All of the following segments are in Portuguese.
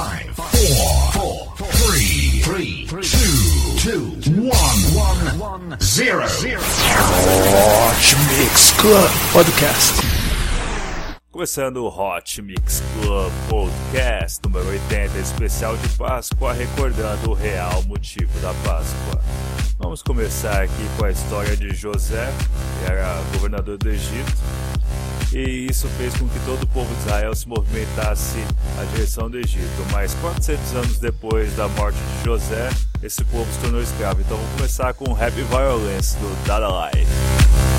five, four, four, three, three, two, two, one, one, zero. Hot Mix Club Podcast. Começando o Hot Mix Club Podcast número 80, especial de Páscoa, recordando o real motivo da Páscoa. Vamos começar aqui com a história de José, que era governador do Egito, e isso fez com que todo o povo de Israel se movimentasse na direção do Egito. Mas 400 anos depois da morte de José, esse povo se tornou escravo. Então vamos começar com Happy Violence do Dada Life.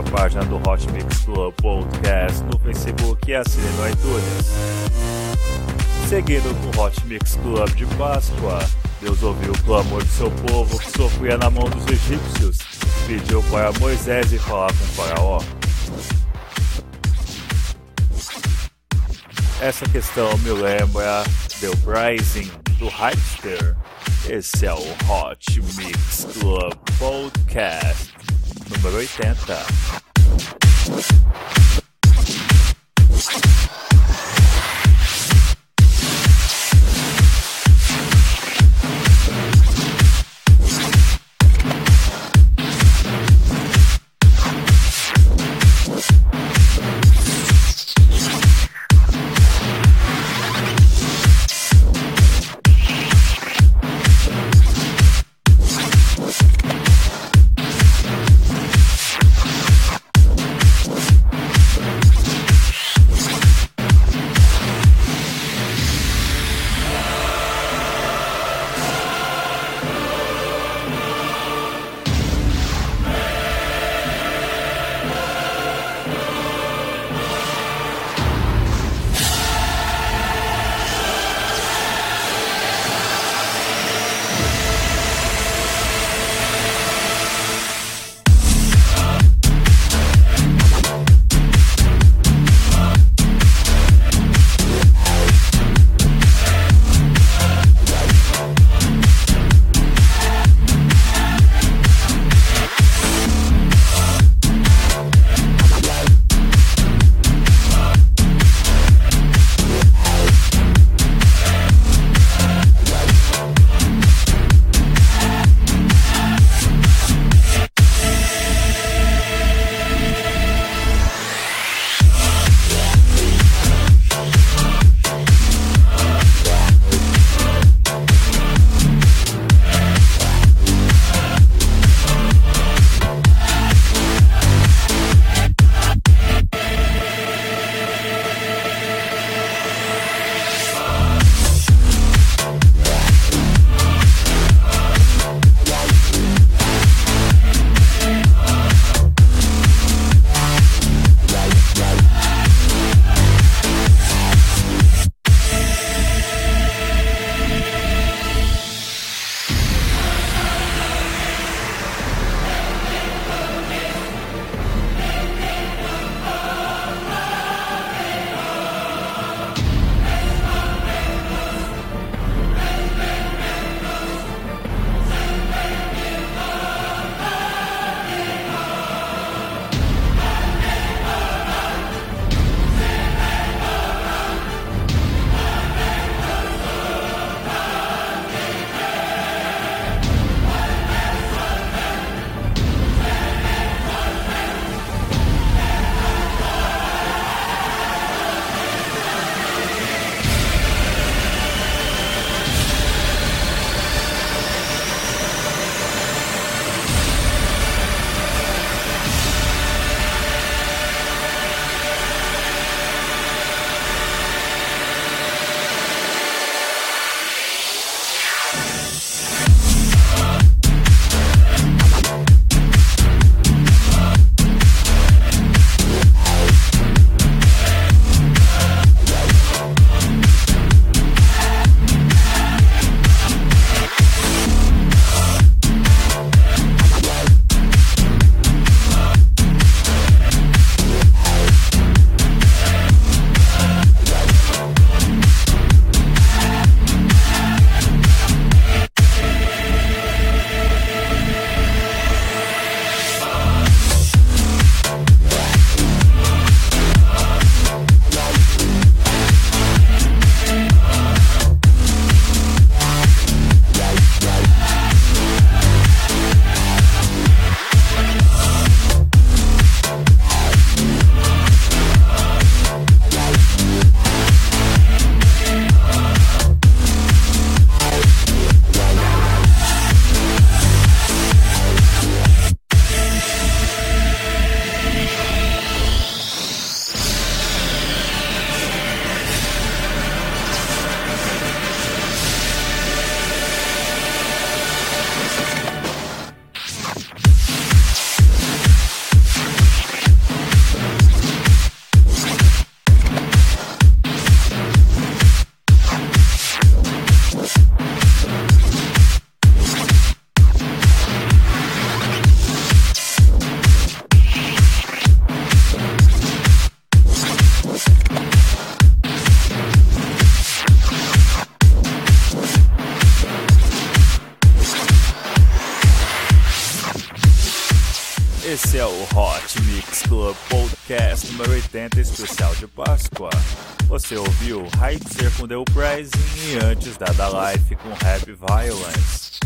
Violence, curta a página do Hot Mix Club Podcast no Facebook e assine no iTunes. Seguindo com o Hot Mix Club de Páscoa, Deus ouviu o clamor de seu povo que sofria na mão dos egípcios, pediu para Moisés ir falar com o faraó. Essa questão me lembra The Uprising do Hypester. Esse é o Hot Mix Club Podcast número 80. É o Hot Mix Club Podcast número 80, especial de Páscoa. Você ouviu Heitzer com The Uprising e antes Dada Life com Happy Violence.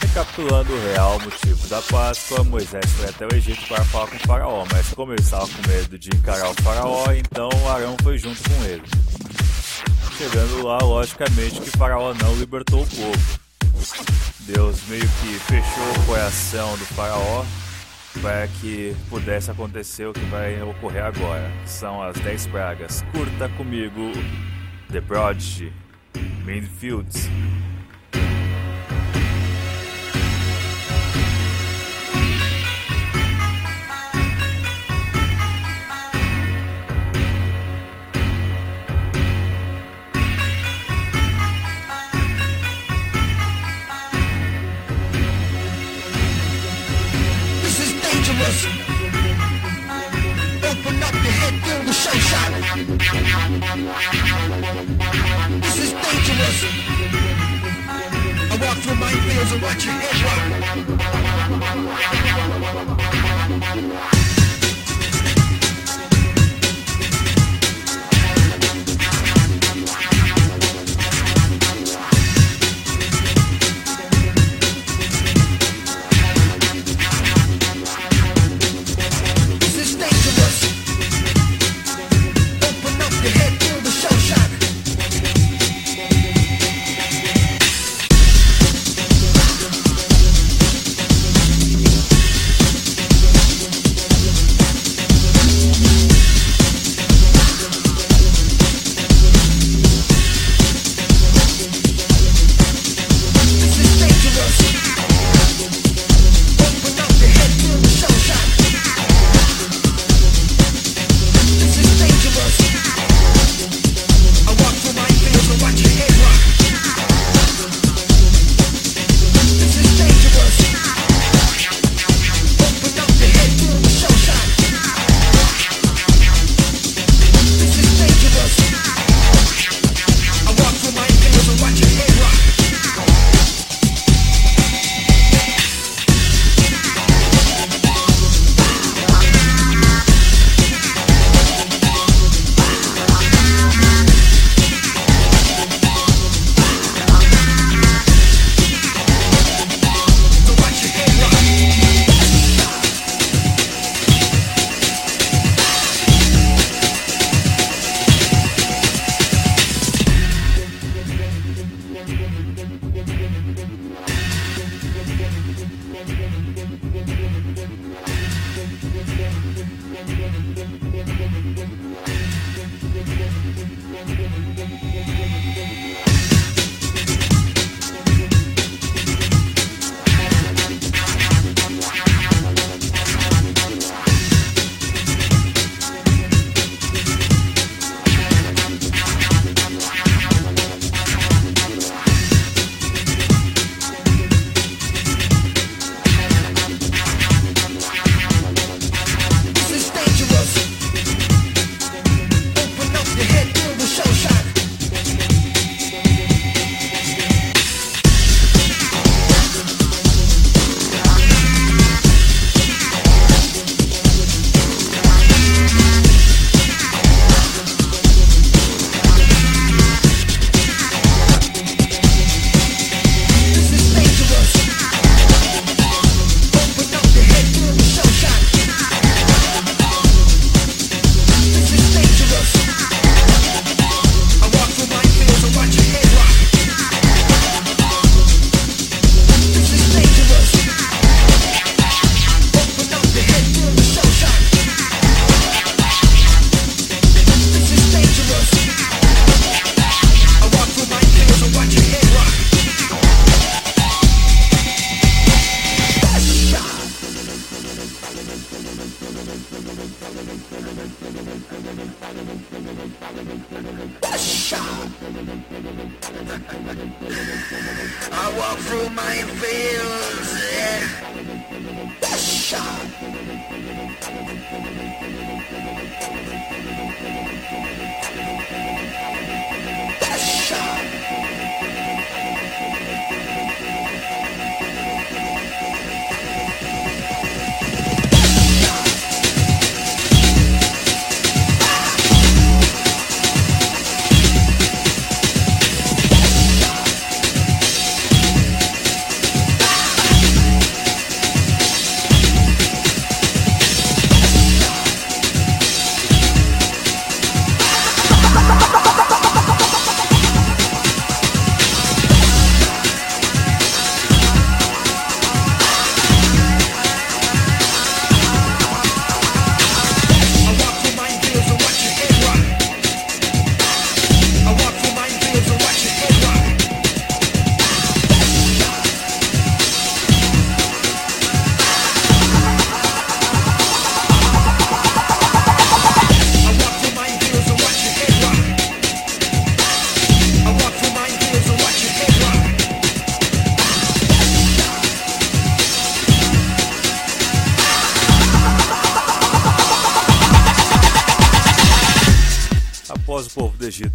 Recapitulando o real motivo da Páscoa, Moisés foi até o Egito para falar com o faraó, mas como ele estava com medo de encarar o faraó, então Arão foi junto com ele. Chegando lá, logicamente que o faraó não libertou o povo. Deus meio que fechou o coração do faraó para que pudesse acontecer o que vai ocorrer agora. São as 10 pragas. Curta comigo The Prodigy, Mainfields. This is dangerous. I walk through my fields and watch your head rock.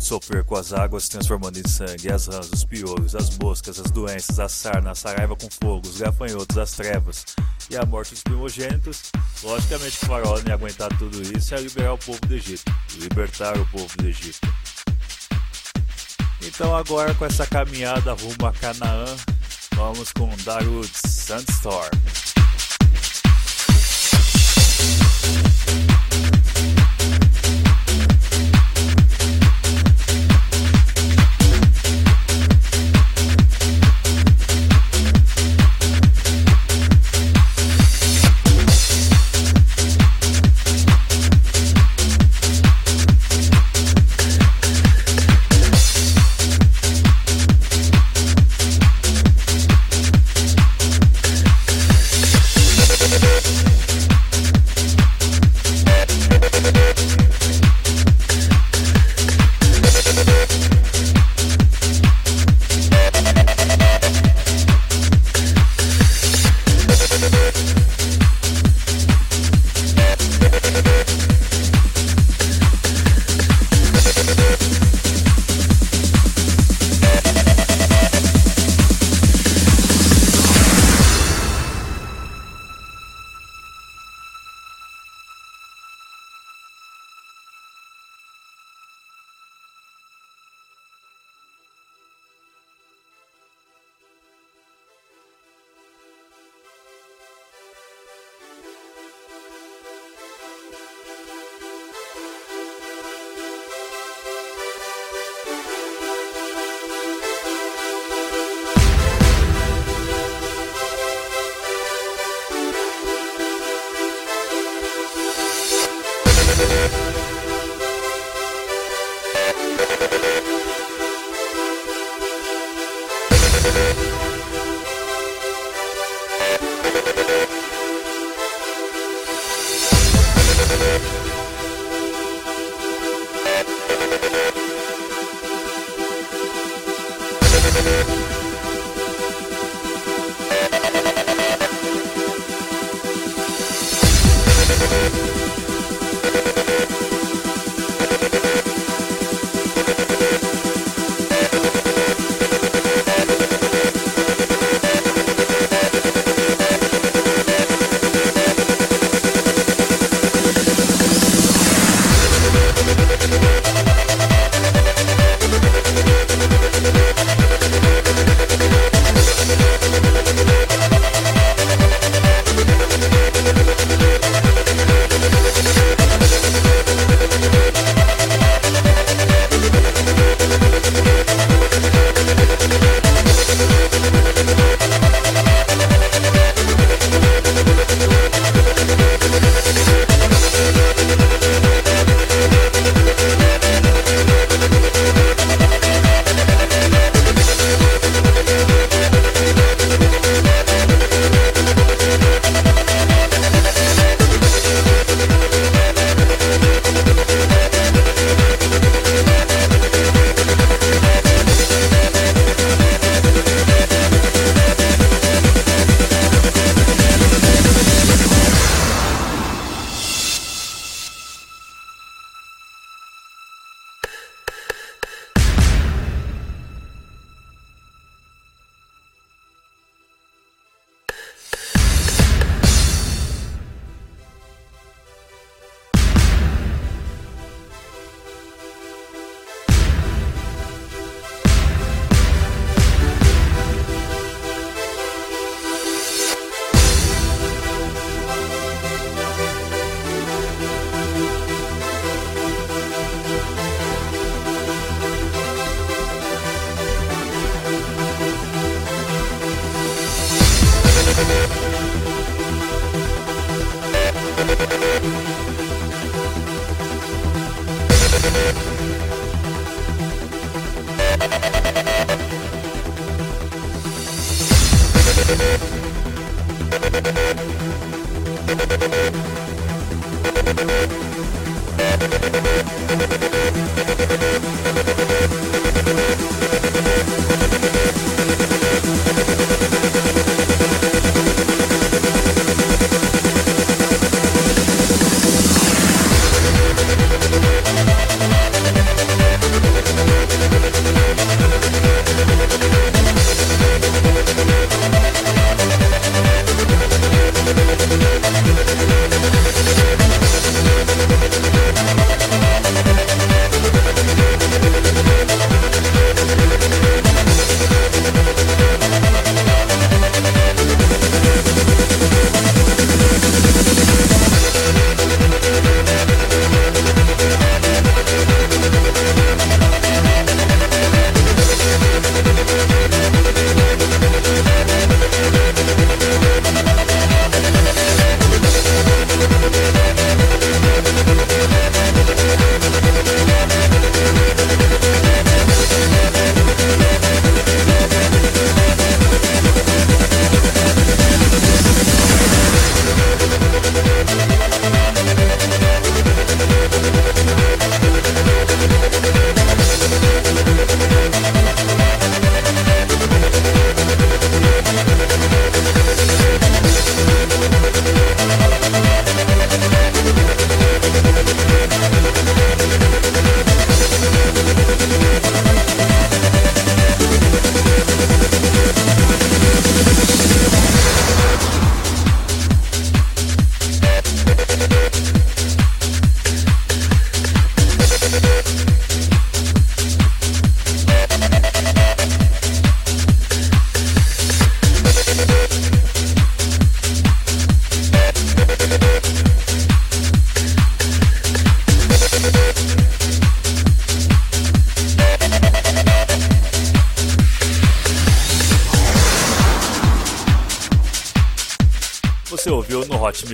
Sofrer com as águas transformando em sangue, as rãs, os piolhos, as moscas, as doenças, a sarna, a saraiva com fogo, os gafanhotos, as trevas e a morte dos primogênitos, logicamente que o faraó não ia aguentar tudo isso e ia liberar o povo do Egito, libertar o povo do Egito. Então agora com essa caminhada rumo a Canaã, vamos com Darude Sandstorm.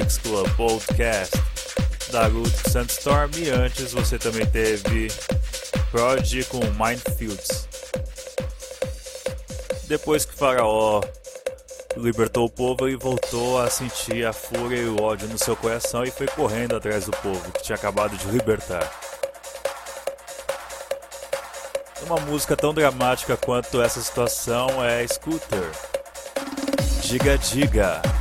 Mix Club Podcast da Root Sandstorm e antes você também teve Prodigy com Mindfields. Depois que Faraó libertou o povo, ele voltou a sentir a fúria e o ódio no seu coração e foi correndo atrás do povo que tinha acabado de libertar. Uma música tão dramática quanto essa situação é Scooter. Diga, diga.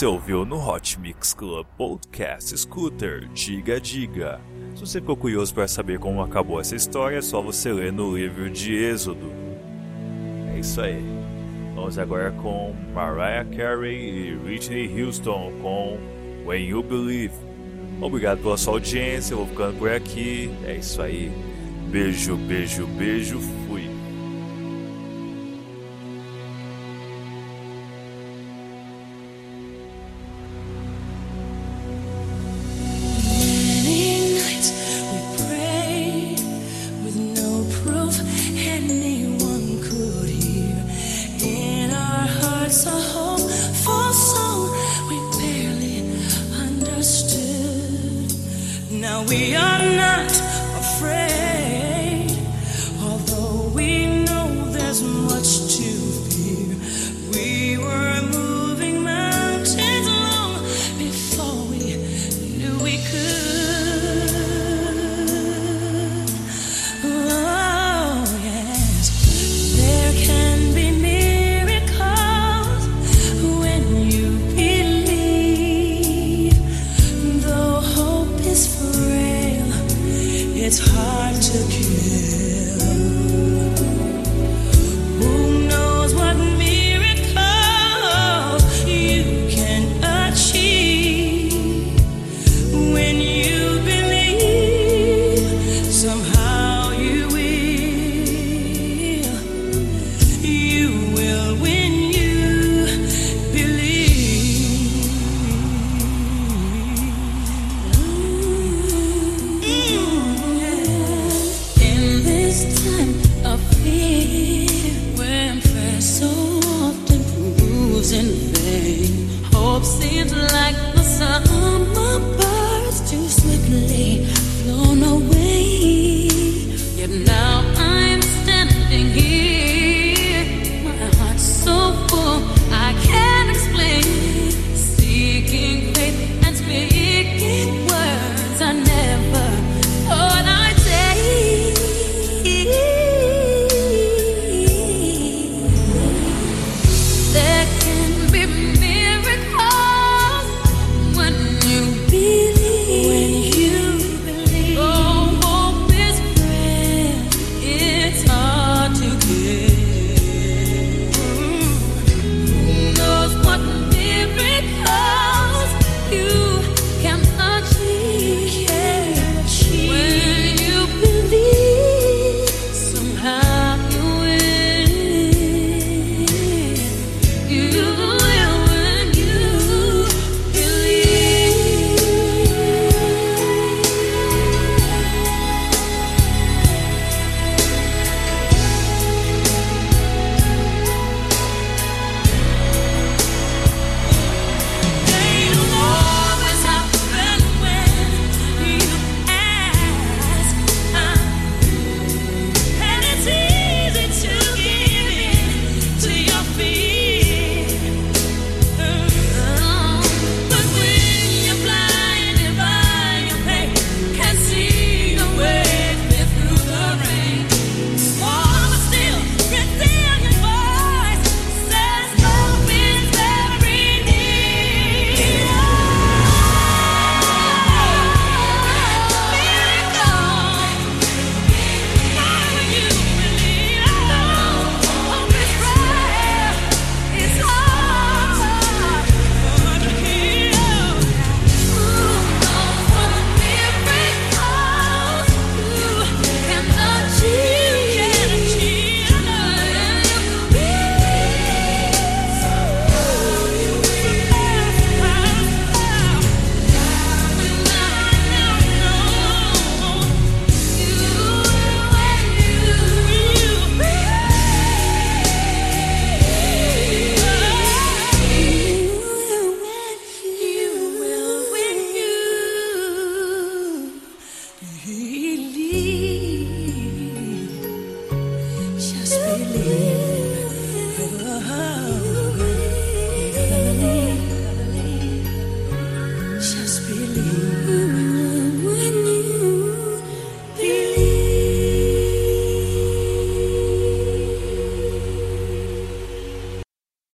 Você ouviu no Hot Mix Club Podcast Scooter Diga Diga. Se você ficou curioso para saber como acabou essa história, é só você ler no livro de Êxodo. É isso aí. Vamos agora com Mariah Carey e Whitney Houston com When You Believe. Obrigado pela sua audiência, eu vou ficando por aqui. É isso aí. Beijo, beijo, beijo. we are not.